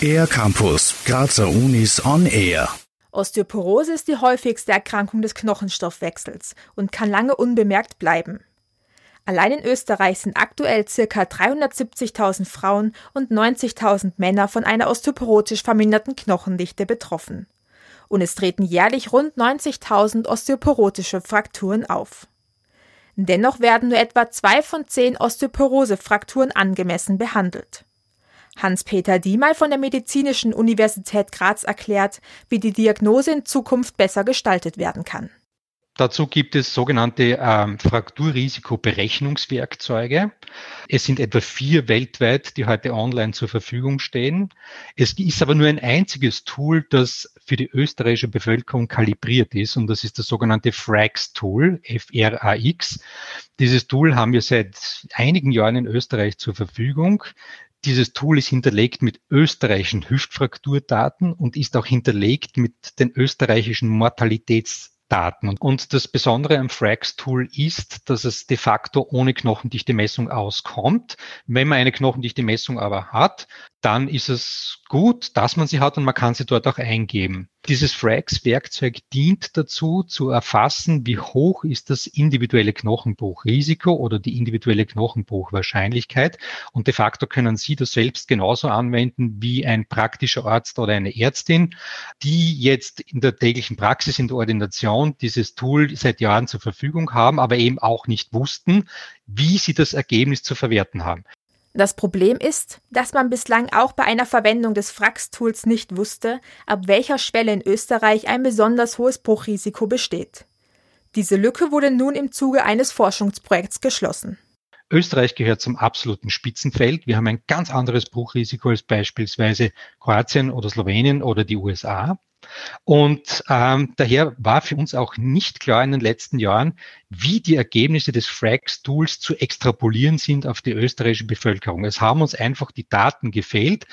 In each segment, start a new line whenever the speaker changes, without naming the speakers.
Air Campus, Grazer Unis on Air.
Osteoporose ist die häufigste Erkrankung des Knochenstoffwechsels und kann lange unbemerkt bleiben. Allein in Österreich sind aktuell ca. 370.000 Frauen und 90.000 Männer von einer osteoporotisch verminderten Knochendichte betroffen. Und es treten jährlich rund 90.000 osteoporotische Frakturen auf. Dennoch werden nur etwa zwei von zehn Osteoporose-Frakturen angemessen behandelt. Hans-Peter Diemal von der Medizinischen Universität Graz erklärt, wie die Diagnose in Zukunft besser gestaltet werden kann.
Dazu gibt es sogenannte ähm, Frakturrisikoberechnungswerkzeuge. Es sind etwa vier weltweit, die heute online zur Verfügung stehen. Es ist aber nur ein einziges Tool, das für die österreichische Bevölkerung kalibriert ist und das ist das sogenannte FRAX-Tool, F-R-A-X. Dieses Tool haben wir seit einigen Jahren in Österreich zur Verfügung. Dieses Tool ist hinterlegt mit österreichischen Hüftfrakturdaten und ist auch hinterlegt mit den österreichischen Mortalitäts Daten. Und das Besondere am Frax-Tool ist, dass es de facto ohne knochendichte Messung auskommt. Wenn man eine knochendichte Messung aber hat, dann ist es gut, dass man sie hat und man kann sie dort auch eingeben. Dieses Frax-Werkzeug dient dazu, zu erfassen, wie hoch ist das individuelle Knochenbruchrisiko oder die individuelle Knochenbruchwahrscheinlichkeit. Und de facto können Sie das selbst genauso anwenden wie ein praktischer Arzt oder eine Ärztin, die jetzt in der täglichen Praxis, in der Ordination dieses Tool seit Jahren zur Verfügung haben, aber eben auch nicht wussten, wie sie das Ergebnis zu verwerten haben.
Das Problem ist, dass man bislang auch bei einer Verwendung des Frax-Tools nicht wusste, ab welcher Schwelle in Österreich ein besonders hohes Bruchrisiko besteht. Diese Lücke wurde nun im Zuge eines Forschungsprojekts geschlossen.
Österreich gehört zum absoluten Spitzenfeld. Wir haben ein ganz anderes Bruchrisiko als beispielsweise Kroatien oder Slowenien oder die USA. Und ähm, daher war für uns auch nicht klar in den letzten Jahren, wie die Ergebnisse des Frax-Tools zu extrapolieren sind auf die österreichische Bevölkerung. Es haben uns einfach die Daten gefehlt,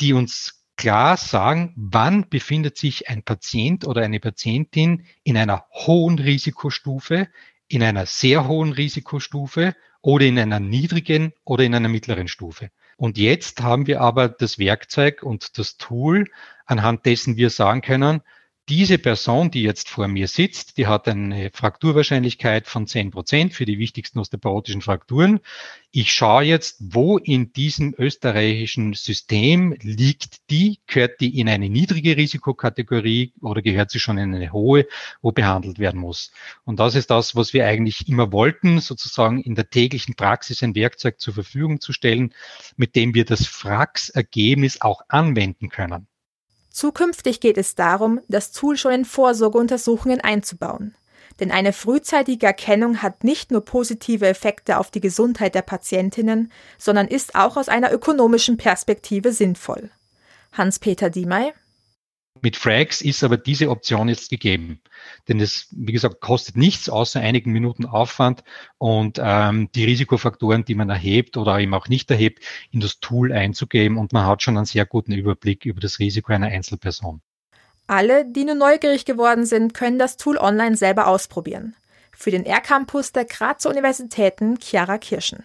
die uns klar sagen, wann befindet sich ein Patient oder eine Patientin in einer hohen Risikostufe, in einer sehr hohen Risikostufe oder in einer niedrigen oder in einer mittleren Stufe. Und jetzt haben wir aber das Werkzeug und das Tool, anhand dessen wir sagen können, diese Person, die jetzt vor mir sitzt, die hat eine Frakturwahrscheinlichkeit von 10 Prozent für die wichtigsten osteoporotischen Frakturen. Ich schaue jetzt, wo in diesem österreichischen System liegt die, gehört die in eine niedrige Risikokategorie oder gehört sie schon in eine hohe, wo behandelt werden muss. Und das ist das, was wir eigentlich immer wollten, sozusagen in der täglichen Praxis ein Werkzeug zur Verfügung zu stellen, mit dem wir das Frax-Ergebnis auch anwenden können.
Zukünftig geht es darum, das Tool schon in Vorsorgeuntersuchungen einzubauen. Denn eine frühzeitige Erkennung hat nicht nur positive Effekte auf die Gesundheit der Patientinnen, sondern ist auch aus einer ökonomischen Perspektive sinnvoll. Hans-Peter Diemey
mit Frags ist aber diese Option jetzt gegeben. Denn es, wie gesagt, kostet nichts außer einigen Minuten Aufwand und ähm, die Risikofaktoren, die man erhebt oder eben auch nicht erhebt, in das Tool einzugeben und man hat schon einen sehr guten Überblick über das Risiko einer Einzelperson.
Alle, die nur neugierig geworden sind, können das Tool online selber ausprobieren. Für den R-Campus der Grazer Universitäten Chiara Kirschen.